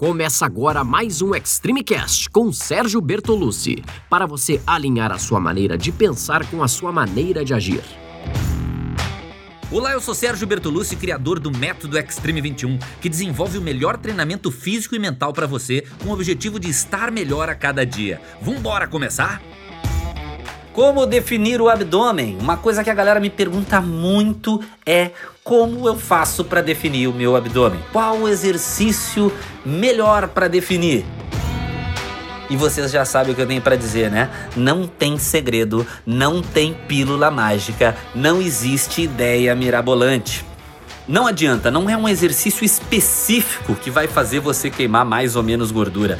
Começa agora mais um Extreme Cast com Sérgio Bertolucci, para você alinhar a sua maneira de pensar com a sua maneira de agir. Olá, eu sou Sérgio Bertolucci, criador do Método Extreme 21, que desenvolve o melhor treinamento físico e mental para você com o objetivo de estar melhor a cada dia. Vambora começar? Como definir o abdômen? Uma coisa que a galera me pergunta muito é como eu faço para definir o meu abdômen? Qual o exercício melhor para definir? E vocês já sabem o que eu tenho para dizer, né? Não tem segredo, não tem pílula mágica, não existe ideia mirabolante. Não adianta, não é um exercício específico que vai fazer você queimar mais ou menos gordura.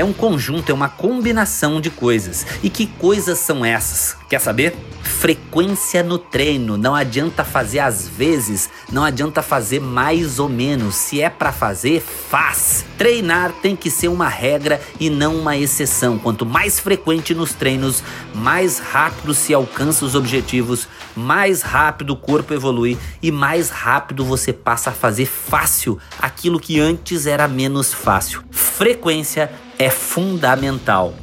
É um conjunto, é uma combinação de coisas. E que coisas são essas? Quer saber? Frequência no treino. Não adianta fazer às vezes, não adianta fazer mais ou menos. Se é para fazer, faz. Treinar tem que ser uma regra e não uma exceção. Quanto mais frequente nos treinos, mais rápido se alcança os objetivos, mais rápido o corpo evolui e mais rápido você passa a fazer fácil aquilo que antes era menos fácil. Frequência é fundamental.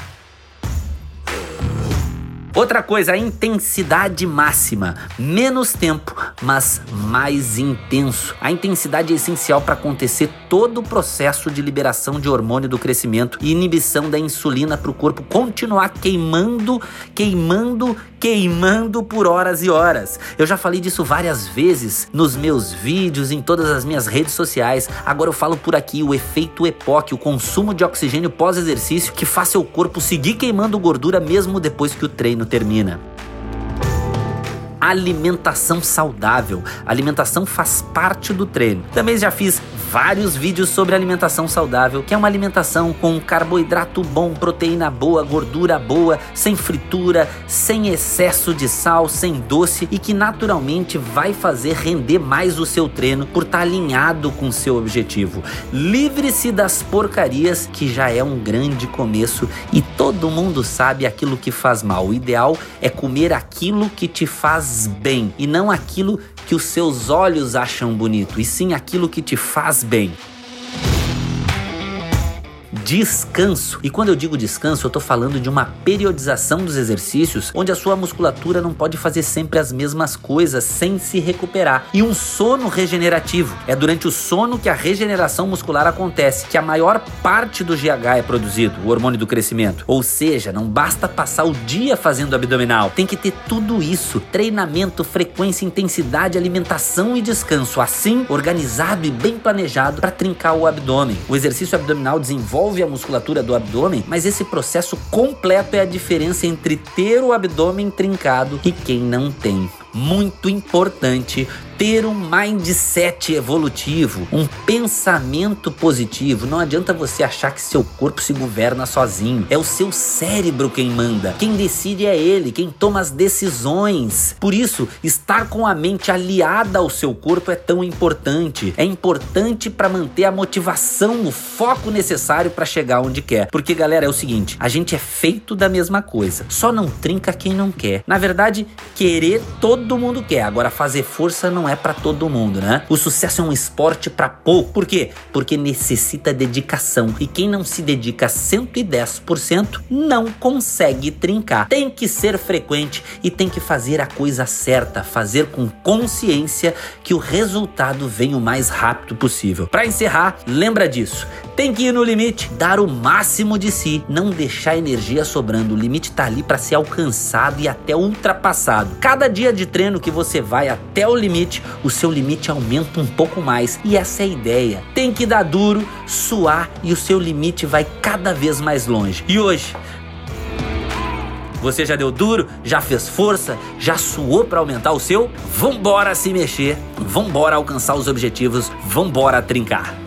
Outra coisa, a intensidade máxima. Menos tempo, mas mais intenso. A intensidade é essencial para acontecer todo o processo de liberação de hormônio do crescimento e inibição da insulina para o corpo continuar queimando, queimando, queimando por horas e horas. Eu já falei disso várias vezes nos meus vídeos, em todas as minhas redes sociais. Agora eu falo por aqui o efeito EPOC, o consumo de oxigênio pós-exercício que faz seu corpo seguir queimando gordura mesmo depois que o treino termina alimentação saudável. alimentação faz parte do treino. Também já fiz vários vídeos sobre alimentação saudável, que é uma alimentação com carboidrato bom, proteína boa, gordura boa, sem fritura, sem excesso de sal, sem doce e que naturalmente vai fazer render mais o seu treino por estar alinhado com seu objetivo. Livre-se das porcarias, que já é um grande começo e todo mundo sabe aquilo que faz mal. O ideal é comer aquilo que te faz bem e não aquilo que os seus olhos acham bonito, e sim aquilo que te faz bem descanso. E quando eu digo descanso, eu tô falando de uma periodização dos exercícios onde a sua musculatura não pode fazer sempre as mesmas coisas sem se recuperar. E um sono regenerativo. É durante o sono que a regeneração muscular acontece, que a maior parte do GH é produzido, o hormônio do crescimento. Ou seja, não basta passar o dia fazendo abdominal, tem que ter tudo isso: treinamento, frequência, intensidade, alimentação e descanso, assim organizado e bem planejado para trincar o abdômen. O exercício abdominal desenvolve desenvolve a musculatura do abdômen, mas esse processo completo é a diferença entre ter o abdômen trincado e quem não tem. Muito importante ter um mindset evolutivo, um pensamento positivo. Não adianta você achar que seu corpo se governa sozinho. É o seu cérebro quem manda. Quem decide é ele, quem toma as decisões. Por isso, estar com a mente aliada ao seu corpo é tão importante. É importante para manter a motivação, o foco necessário para chegar onde quer. Porque, galera, é o seguinte: a gente é feito da mesma coisa. Só não trinca quem não quer. Na verdade, querer todo mundo quer. Agora, fazer força não é para todo mundo, né? O sucesso é um esporte para pouco. Por quê? Porque necessita dedicação. E quem não se dedica 110% não consegue trincar. Tem que ser frequente e tem que fazer a coisa certa, fazer com consciência que o resultado vem o mais rápido possível. Para encerrar, lembra disso. Tem que ir no limite, dar o máximo de si, não deixar energia sobrando. O limite tá ali para ser alcançado e até ultrapassado. Cada dia de treino que você vai até o limite, o seu limite aumenta um pouco mais. E essa é a ideia. Tem que dar duro, suar e o seu limite vai cada vez mais longe. E hoje, você já deu duro? Já fez força? Já suou para aumentar o seu? Vambora se mexer, vambora alcançar os objetivos, vambora trincar.